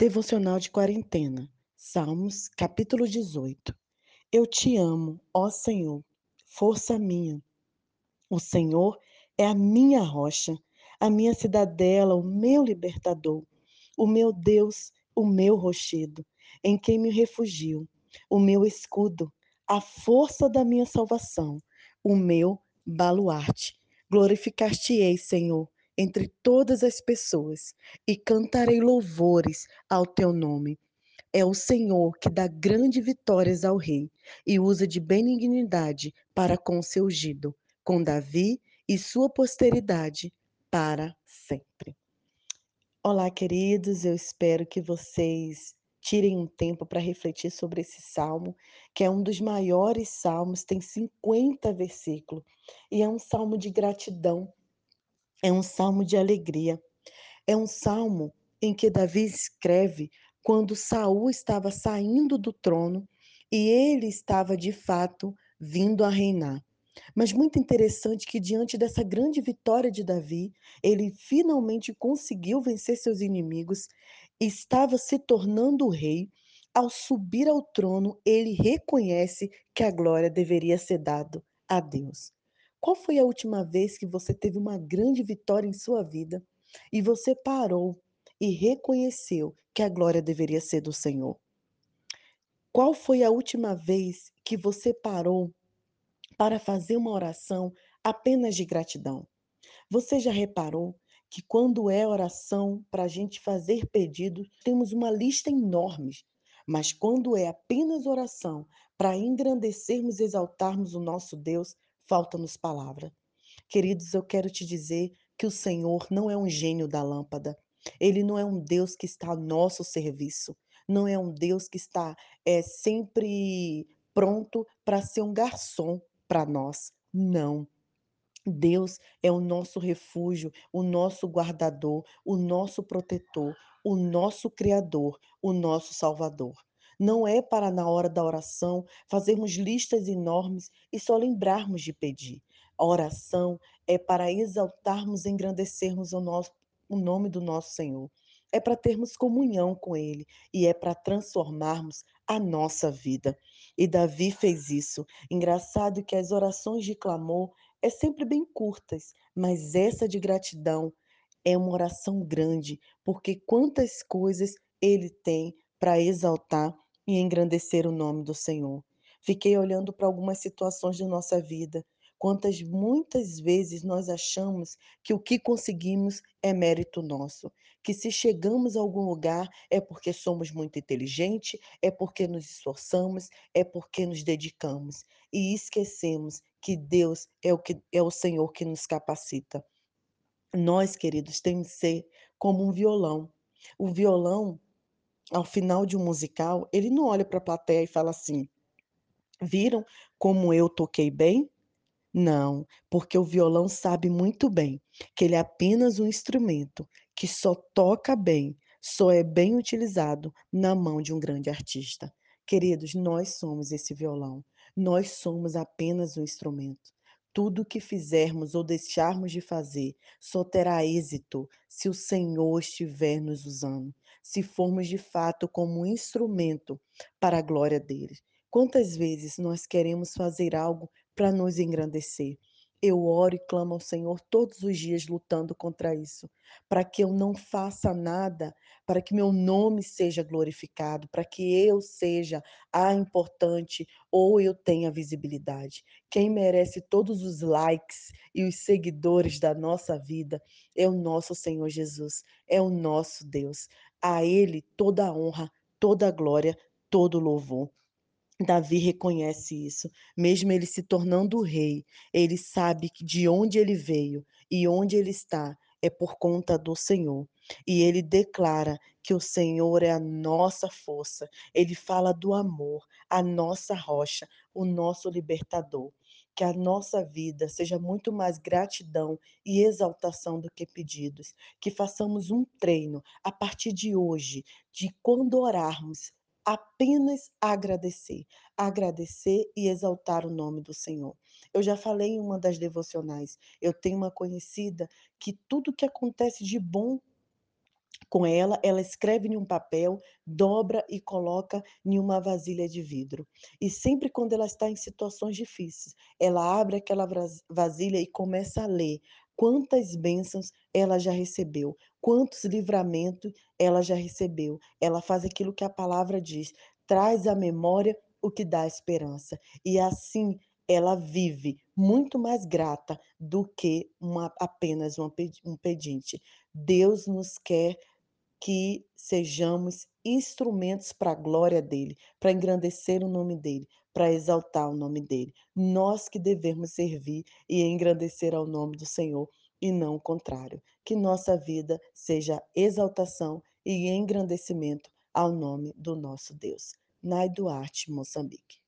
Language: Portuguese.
Devocional de quarentena. Salmos, capítulo 18. Eu te amo, ó Senhor, força minha. O Senhor é a minha rocha, a minha cidadela, o meu libertador, o meu Deus, o meu rochedo, em quem me refugio, o meu escudo, a força da minha salvação, o meu baluarte. Glorificar-te-ei, Senhor, entre todas as pessoas e cantarei louvores ao teu nome. É o Senhor que dá grandes vitórias ao rei e usa de benignidade para com seu ungido, com Davi e sua posteridade para sempre. Olá, queridos, eu espero que vocês tirem um tempo para refletir sobre esse salmo, que é um dos maiores salmos, tem 50 versículos, e é um salmo de gratidão é um salmo de alegria. É um salmo em que Davi escreve quando Saul estava saindo do trono e ele estava de fato vindo a reinar. Mas muito interessante que diante dessa grande vitória de Davi, ele finalmente conseguiu vencer seus inimigos, estava se tornando rei. Ao subir ao trono, ele reconhece que a glória deveria ser dada a Deus. Qual foi a última vez que você teve uma grande vitória em sua vida e você parou e reconheceu que a glória deveria ser do Senhor? Qual foi a última vez que você parou para fazer uma oração apenas de gratidão? Você já reparou que quando é oração para a gente fazer pedidos, temos uma lista enorme, mas quando é apenas oração para engrandecermos e exaltarmos o nosso Deus, falta-nos palavra. Queridos, eu quero te dizer que o Senhor não é um gênio da lâmpada. Ele não é um Deus que está a nosso serviço. Não é um Deus que está é, sempre pronto para ser um garçom para nós. Não. Deus é o nosso refúgio, o nosso guardador, o nosso protetor, o nosso criador, o nosso salvador. Não é para, na hora da oração, fazermos listas enormes e só lembrarmos de pedir. A oração é para exaltarmos e engrandecermos o, nosso, o nome do nosso Senhor. É para termos comunhão com Ele e é para transformarmos a nossa vida. E Davi fez isso. Engraçado que as orações de clamor é sempre bem curtas, mas essa de gratidão é uma oração grande, porque quantas coisas ele tem para exaltar e engrandecer o nome do Senhor. Fiquei olhando para algumas situações da nossa vida. Quantas muitas vezes nós achamos que o que conseguimos é mérito nosso, que se chegamos a algum lugar é porque somos muito inteligentes, é porque nos esforçamos, é porque nos dedicamos e esquecemos que Deus é o que é o Senhor que nos capacita. Nós, queridos, temos que ser como um violão. O violão ao final de um musical, ele não olha para a plateia e fala assim: viram como eu toquei bem? Não, porque o violão sabe muito bem que ele é apenas um instrumento que só toca bem, só é bem utilizado na mão de um grande artista. Queridos, nós somos esse violão, nós somos apenas um instrumento. Tudo que fizermos ou deixarmos de fazer só terá êxito se o Senhor estiver nos usando, se formos de fato como um instrumento para a glória dele. Quantas vezes nós queremos fazer algo para nos engrandecer? Eu oro e clamo ao Senhor todos os dias lutando contra isso, para que eu não faça nada, para que meu nome seja glorificado, para que eu seja a importante ou eu tenha visibilidade. Quem merece todos os likes e os seguidores da nossa vida é o nosso Senhor Jesus, é o nosso Deus. A Ele toda a honra, toda a glória, todo o louvor. Davi reconhece isso, mesmo ele se tornando rei, ele sabe que de onde ele veio e onde ele está é por conta do Senhor. E ele declara que o Senhor é a nossa força. Ele fala do amor, a nossa rocha, o nosso libertador. Que a nossa vida seja muito mais gratidão e exaltação do que pedidos. Que façamos um treino a partir de hoje, de quando orarmos, apenas agradecer, agradecer e exaltar o nome do Senhor. Eu já falei em uma das devocionais, eu tenho uma conhecida que tudo que acontece de bom Com ela, ela escreve em um papel, dobra e coloca em uma vasilha de vidro. E sempre quando ela está em situações difíceis, ela abre aquela vasilha e começa a ler quantas bênçãos ela já recebeu, quantos livramentos ela já recebeu. Ela faz aquilo que a palavra diz, traz à memória o que dá esperança. E assim ela vive muito mais grata do que uma, apenas uma, um pedinte. Deus nos quer que sejamos instrumentos para a glória dele, para engrandecer o nome dele, para exaltar o nome dele. Nós que devemos servir e engrandecer ao nome do Senhor e não o contrário. Que nossa vida seja exaltação e engrandecimento ao nome do nosso Deus. Nai Duarte, Moçambique.